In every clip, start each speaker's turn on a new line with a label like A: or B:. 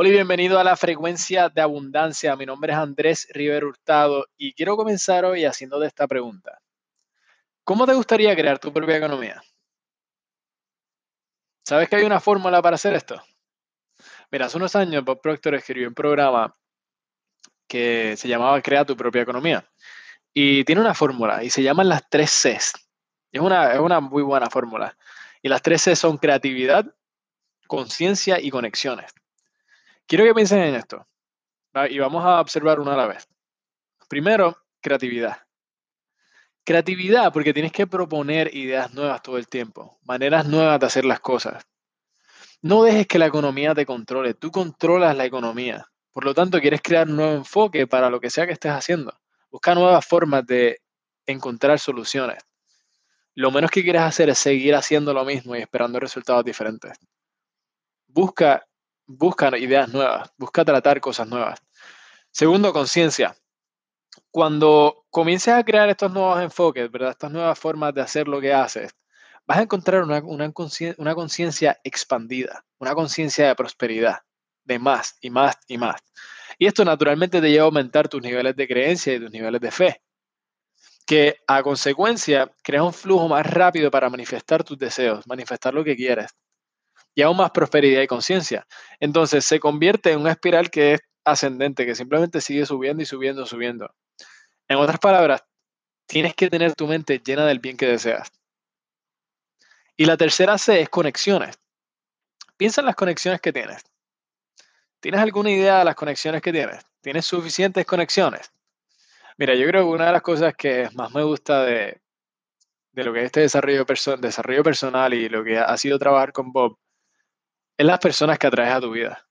A: Hola y bienvenido a la frecuencia de abundancia. Mi nombre es Andrés Rivero Hurtado y quiero comenzar hoy haciéndote esta pregunta. ¿Cómo te gustaría crear tu propia economía? ¿Sabes que hay una fórmula para hacer esto? Mira, hace unos años Bob Proctor escribió un programa que se llamaba Crea tu propia economía. Y tiene una fórmula y se llaman las tres Cs. Es una, es una muy buena fórmula. Y las tres Cs son creatividad, conciencia y conexiones. Quiero que piensen en esto y vamos a observar una a la vez. Primero, creatividad. Creatividad porque tienes que proponer ideas nuevas todo el tiempo, maneras nuevas de hacer las cosas. No dejes que la economía te controle, tú controlas la economía. Por lo tanto, quieres crear un nuevo enfoque para lo que sea que estés haciendo. Busca nuevas formas de encontrar soluciones. Lo menos que quieres hacer es seguir haciendo lo mismo y esperando resultados diferentes. Busca busca ideas nuevas, busca tratar cosas nuevas. Segundo, conciencia. Cuando comiences a crear estos nuevos enfoques, ¿verdad? estas nuevas formas de hacer lo que haces, vas a encontrar una, una conciencia expandida, una conciencia de prosperidad, de más y más y más. Y esto naturalmente te lleva a aumentar tus niveles de creencia y tus niveles de fe, que a consecuencia crea un flujo más rápido para manifestar tus deseos, manifestar lo que quieres y aún más prosperidad y conciencia. Entonces se convierte en una espiral que es ascendente, que simplemente sigue subiendo y subiendo, subiendo. En otras palabras, tienes que tener tu mente llena del bien que deseas. Y la tercera C es conexiones. Piensa en las conexiones que tienes. ¿Tienes alguna idea de las conexiones que tienes? ¿Tienes suficientes conexiones? Mira, yo creo que una de las cosas que más me gusta de, de lo que es este desarrollo, desarrollo personal y lo que ha sido trabajar con Bob es las personas que atraes a tu vida.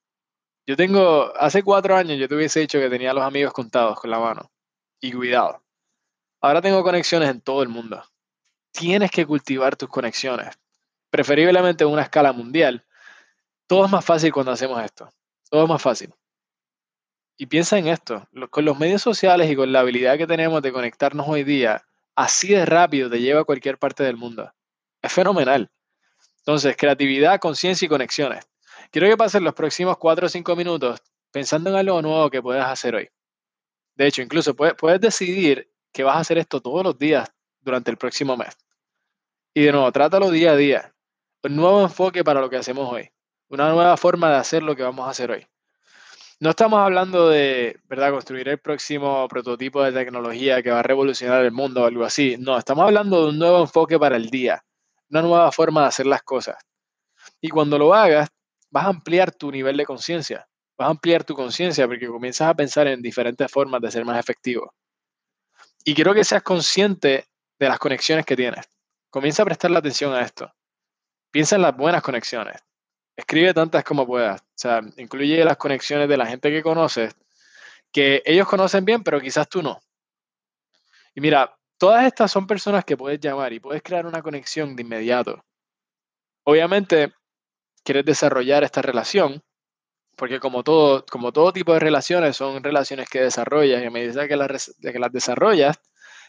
A: Yo tengo, hace cuatro años yo te hubiese dicho que tenía los amigos contados con la mano. Y cuidado. Ahora tengo conexiones en todo el mundo. Tienes que cultivar tus conexiones, preferiblemente en una escala mundial. Todo es más fácil cuando hacemos esto. Todo es más fácil. Y piensa en esto, con los medios sociales y con la habilidad que tenemos de conectarnos hoy día, así de rápido te lleva a cualquier parte del mundo. Es fenomenal. Entonces, creatividad, conciencia y conexiones. Quiero que pasen los próximos 4 o 5 minutos pensando en algo nuevo que puedas hacer hoy. De hecho, incluso puedes, puedes decidir que vas a hacer esto todos los días durante el próximo mes. Y de nuevo, trátalo día a día. Un nuevo enfoque para lo que hacemos hoy. Una nueva forma de hacer lo que vamos a hacer hoy. No estamos hablando de, ¿verdad?, construir el próximo prototipo de tecnología que va a revolucionar el mundo o algo así. No, estamos hablando de un nuevo enfoque para el día una nueva forma de hacer las cosas. Y cuando lo hagas, vas a ampliar tu nivel de conciencia, vas a ampliar tu conciencia porque comienzas a pensar en diferentes formas de ser más efectivo. Y quiero que seas consciente de las conexiones que tienes. Comienza a prestarle atención a esto. Piensa en las buenas conexiones. Escribe tantas como puedas. O sea, incluye las conexiones de la gente que conoces, que ellos conocen bien, pero quizás tú no. Y mira, Todas estas son personas que puedes llamar y puedes crear una conexión de inmediato. Obviamente, quieres desarrollar esta relación, porque como todo, como todo tipo de relaciones, son relaciones que desarrollas y a medida que las, que las desarrollas,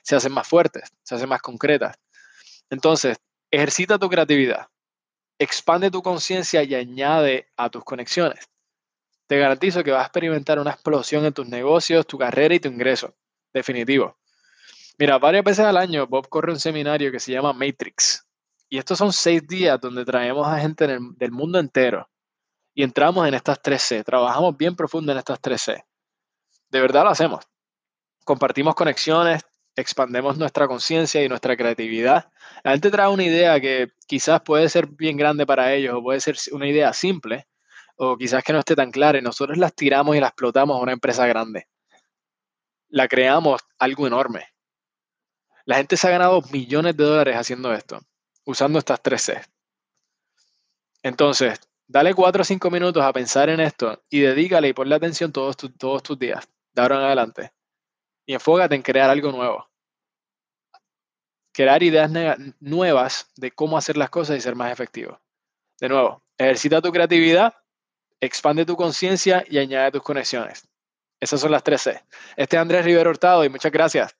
A: se hacen más fuertes, se hacen más concretas. Entonces, ejercita tu creatividad, expande tu conciencia y añade a tus conexiones. Te garantizo que vas a experimentar una explosión en tus negocios, tu carrera y tu ingreso. Definitivo. Mira, varias veces al año Bob corre un seminario que se llama Matrix. Y estos son seis días donde traemos a gente del mundo entero. Y entramos en estas 13. Trabajamos bien profundo en estas 13. De verdad lo hacemos. Compartimos conexiones, expandemos nuestra conciencia y nuestra creatividad. La gente trae una idea que quizás puede ser bien grande para ellos o puede ser una idea simple o quizás que no esté tan clara y nosotros las tiramos y las explotamos a una empresa grande. La creamos algo enorme. La gente se ha ganado millones de dólares haciendo esto, usando estas tres C. Entonces, dale cuatro o cinco minutos a pensar en esto y dedícale y ponle atención todos, todos tus días, de ahora en adelante. Y enfócate en crear algo nuevo. Crear ideas nuevas de cómo hacer las cosas y ser más efectivo. De nuevo, ejercita tu creatividad, expande tu conciencia y añade tus conexiones. Esas son las tres C. Este es Andrés Rivero Hurtado y muchas gracias.